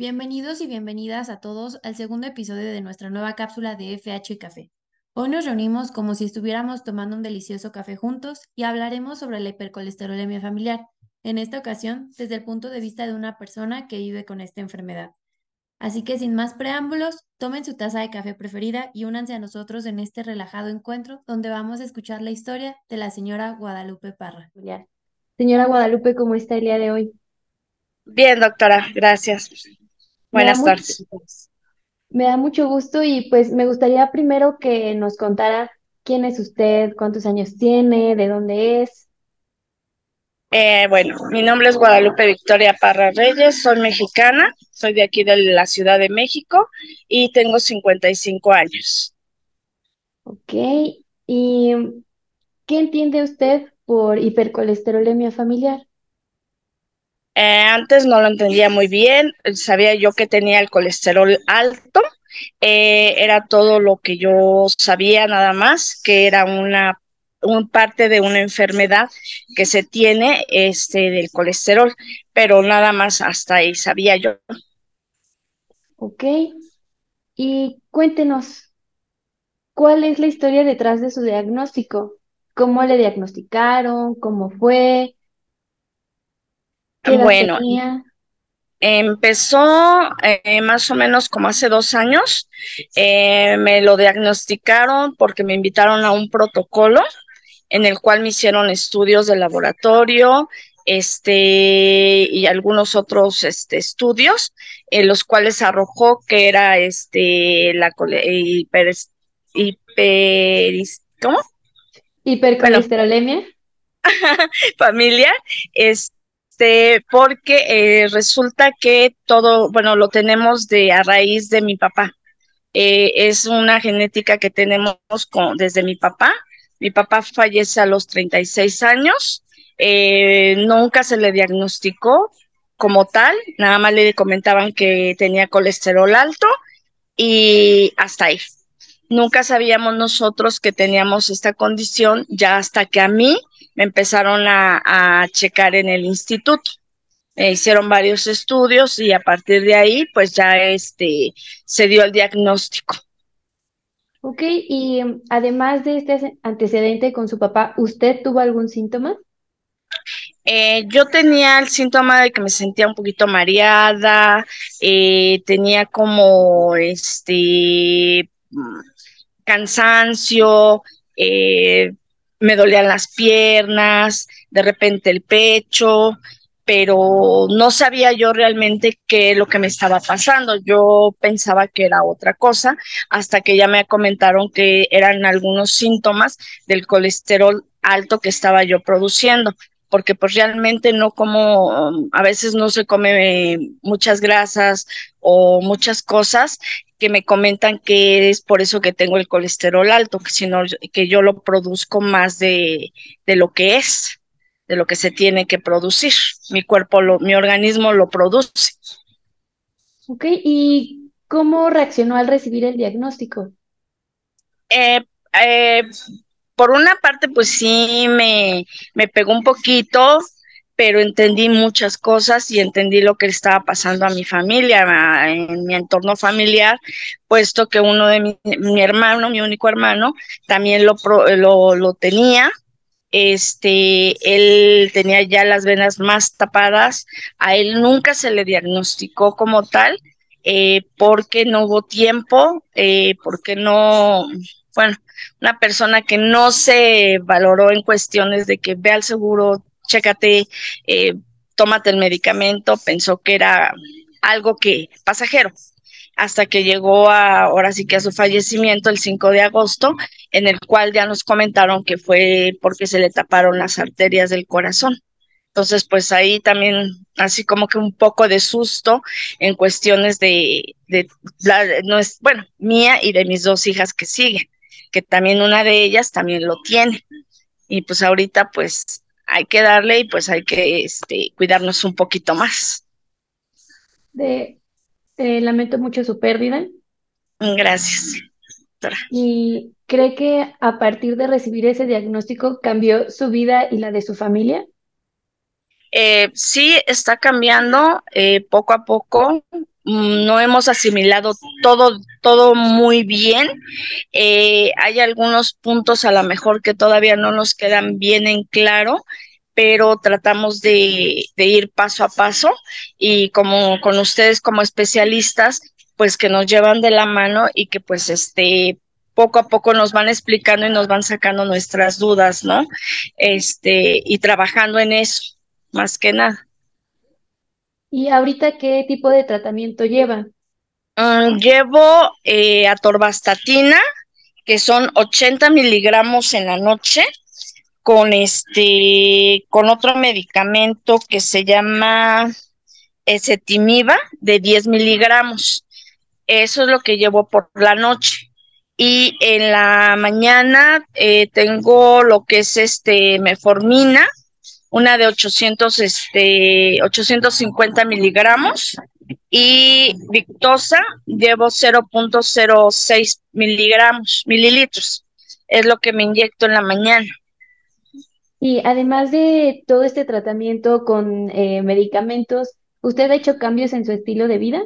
Bienvenidos y bienvenidas a todos al segundo episodio de nuestra nueva cápsula de FH y Café. Hoy nos reunimos como si estuviéramos tomando un delicioso café juntos y hablaremos sobre la hipercolesterolemia familiar, en esta ocasión desde el punto de vista de una persona que vive con esta enfermedad. Así que sin más preámbulos, tomen su taza de café preferida y únanse a nosotros en este relajado encuentro donde vamos a escuchar la historia de la señora Guadalupe Parra. Señora Guadalupe, ¿cómo está el día de hoy? Bien, doctora, gracias. Buenas tardes. me da mucho gusto y pues me gustaría primero que nos contara quién es usted, cuántos años tiene, de dónde es. Eh, bueno, mi nombre es Guadalupe Victoria Parra Reyes, soy mexicana, soy de aquí de la Ciudad de México y tengo 55 años. Ok, ¿y qué entiende usted por hipercolesterolemia familiar? Eh, antes no lo entendía muy bien, sabía yo que tenía el colesterol alto, eh, era todo lo que yo sabía nada más, que era una un parte de una enfermedad que se tiene este del colesterol, pero nada más hasta ahí sabía yo. Ok, y cuéntenos, ¿cuál es la historia detrás de su diagnóstico? ¿Cómo le diagnosticaron? ¿Cómo fue? Bueno, empezó eh, más o menos como hace dos años. Eh, me lo diagnosticaron porque me invitaron a un protocolo en el cual me hicieron estudios de laboratorio, este y algunos otros este, estudios, en los cuales arrojó que era este la hiper, hiper ¿cómo? Hipercolesterolemia. familia, es este, porque eh, resulta que todo, bueno, lo tenemos de a raíz de mi papá. Eh, es una genética que tenemos desde mi papá. Mi papá fallece a los 36 años. Eh, nunca se le diagnosticó como tal, nada más le comentaban que tenía colesterol alto y hasta ahí. Nunca sabíamos nosotros que teníamos esta condición, ya hasta que a mí me empezaron a, checar en el instituto. Me hicieron varios estudios y a partir de ahí, pues ya este, se dio el diagnóstico. Ok, y um, además de este antecedente con su papá, ¿usted tuvo algún síntoma? Eh, yo tenía el síntoma de que me sentía un poquito mareada, eh, tenía como este mm, cansancio, eh, me dolían las piernas, de repente el pecho, pero no sabía yo realmente qué es lo que me estaba pasando. Yo pensaba que era otra cosa, hasta que ya me comentaron que eran algunos síntomas del colesterol alto que estaba yo produciendo porque pues realmente no como, a veces no se come muchas grasas o muchas cosas que me comentan que es por eso que tengo el colesterol alto, que sino que yo lo produzco más de, de lo que es, de lo que se tiene que producir. Mi cuerpo, lo, mi organismo lo produce. Ok, ¿y cómo reaccionó al recibir el diagnóstico? Eh, eh, por una parte, pues sí, me, me pegó un poquito, pero entendí muchas cosas y entendí lo que estaba pasando a mi familia, en mi entorno familiar, puesto que uno de mi, mi hermano, mi único hermano, también lo, lo, lo tenía. Este, él tenía ya las venas más tapadas, a él nunca se le diagnosticó como tal, eh, porque no hubo tiempo, eh, porque no, bueno, una persona que no se valoró en cuestiones de que ve al seguro, chécate, eh, tómate el medicamento, pensó que era algo que pasajero, hasta que llegó a, ahora sí que a su fallecimiento el 5 de agosto, en el cual ya nos comentaron que fue porque se le taparon las arterias del corazón. Entonces, pues ahí también, así como que un poco de susto en cuestiones de, la, no es, bueno, mía y de mis dos hijas que siguen que también una de ellas también lo tiene. Y pues ahorita pues hay que darle y pues hay que este, cuidarnos un poquito más. De, eh, lamento mucho su pérdida. Gracias. ¿Y cree que a partir de recibir ese diagnóstico cambió su vida y la de su familia? Eh, sí, está cambiando eh, poco a poco, no hemos asimilado todo, todo muy bien. Eh, hay algunos puntos a lo mejor que todavía no nos quedan bien en claro, pero tratamos de, de ir paso a paso y como con ustedes como especialistas, pues que nos llevan de la mano y que pues este poco a poco nos van explicando y nos van sacando nuestras dudas, ¿no? Este, y trabajando en eso, más que nada. ¿Y ahorita qué tipo de tratamiento lleva? Mm, llevo eh, atorvastatina, que son 80 miligramos en la noche, con este, con otro medicamento que se llama ezetimiba de 10 miligramos. Eso es lo que llevo por la noche. Y en la mañana eh, tengo lo que es este meformina, una de 800, este, 850 miligramos y Victosa llevo 0.06 miligramos, mililitros. Es lo que me inyecto en la mañana. Y además de todo este tratamiento con eh, medicamentos, ¿usted ha hecho cambios en su estilo de vida?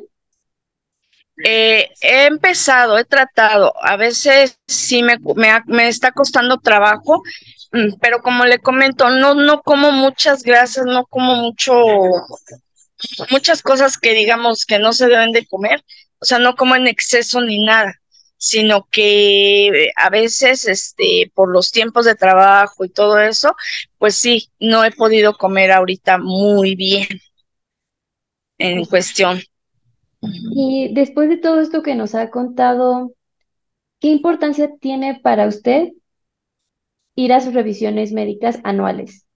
Eh, he empezado, he tratado, a veces sí me, me, me está costando trabajo, pero como le comento, no, no como muchas grasas, no como mucho, muchas cosas que digamos que no se deben de comer, o sea, no como en exceso ni nada, sino que a veces, este, por los tiempos de trabajo y todo eso, pues sí, no he podido comer ahorita muy bien en cuestión. Y después de todo esto que nos ha contado, ¿qué importancia tiene para usted ir a sus revisiones médicas anuales?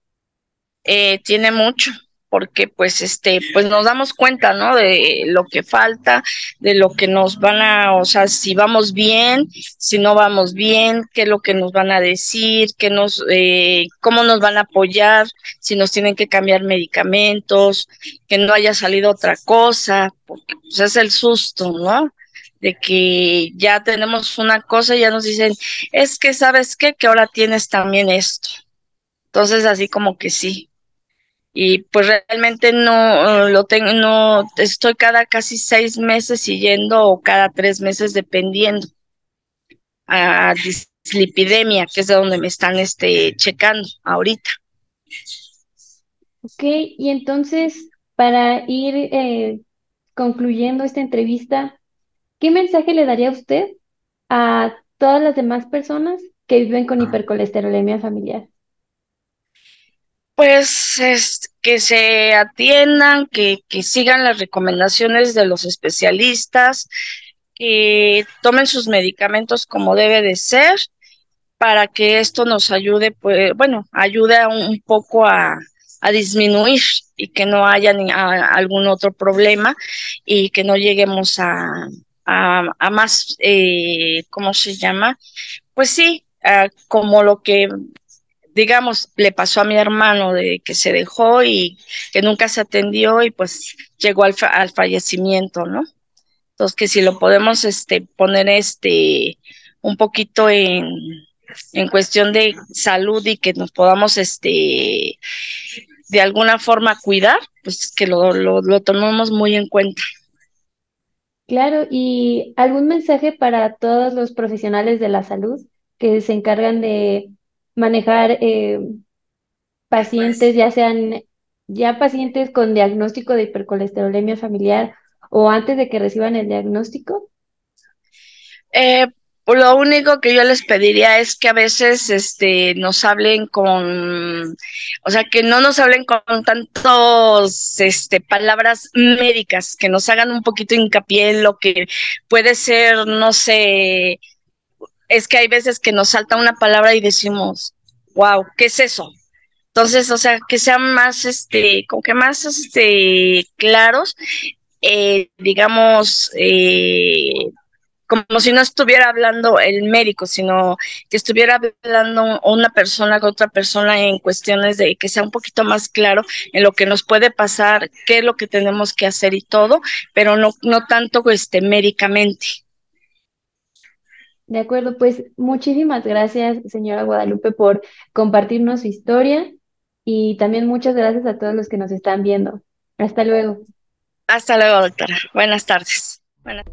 Eh, tiene mucho, porque pues este, pues nos damos cuenta, ¿no? De lo que falta, de lo que nos van a, o sea, si vamos bien, si no vamos bien, qué es lo que nos van a decir, qué nos, eh, cómo nos van a apoyar, si nos tienen que cambiar medicamentos, que no haya salido otra cosa, porque pues es el susto, ¿no? De que ya tenemos una cosa y ya nos dicen, es que sabes qué, que ahora tienes también esto. Entonces, así como que sí, y pues realmente no lo tengo, no estoy cada casi seis meses siguiendo o cada tres meses dependiendo a dislipidemia, que es de donde me están este, checando ahorita. Ok, y entonces para ir eh, concluyendo esta entrevista, ¿qué mensaje le daría usted a todas las demás personas que viven con hipercolesterolemia familiar? Pues es que se atiendan, que, que sigan las recomendaciones de los especialistas, que tomen sus medicamentos como debe de ser para que esto nos ayude, pues, bueno, ayude un poco a, a disminuir y que no haya ni a, algún otro problema y que no lleguemos a, a, a más, eh, ¿cómo se llama? Pues sí, como lo que digamos, le pasó a mi hermano de que se dejó y que nunca se atendió y pues llegó al, al fallecimiento, ¿no? Entonces que si lo podemos este poner este un poquito en, en cuestión de salud y que nos podamos este de alguna forma cuidar, pues que lo, lo, lo tomemos muy en cuenta. Claro, y algún mensaje para todos los profesionales de la salud que se encargan de manejar eh, pacientes, ya sean ya pacientes con diagnóstico de hipercolesterolemia familiar o antes de que reciban el diagnóstico? Eh, lo único que yo les pediría es que a veces este nos hablen con o sea que no nos hablen con tantos este palabras médicas que nos hagan un poquito hincapié en lo que puede ser no sé es que hay veces que nos salta una palabra y decimos, wow, ¿qué es eso? Entonces, o sea, que sean más, este, como que más, este, claros, eh, digamos, eh, como si no estuviera hablando el médico, sino que estuviera hablando una persona con otra persona en cuestiones de que sea un poquito más claro en lo que nos puede pasar, qué es lo que tenemos que hacer y todo, pero no, no tanto este médicamente. De acuerdo, pues muchísimas gracias, señora Guadalupe, por compartirnos su historia y también muchas gracias a todos los que nos están viendo. Hasta luego. Hasta luego, doctora. Buenas tardes. Buenas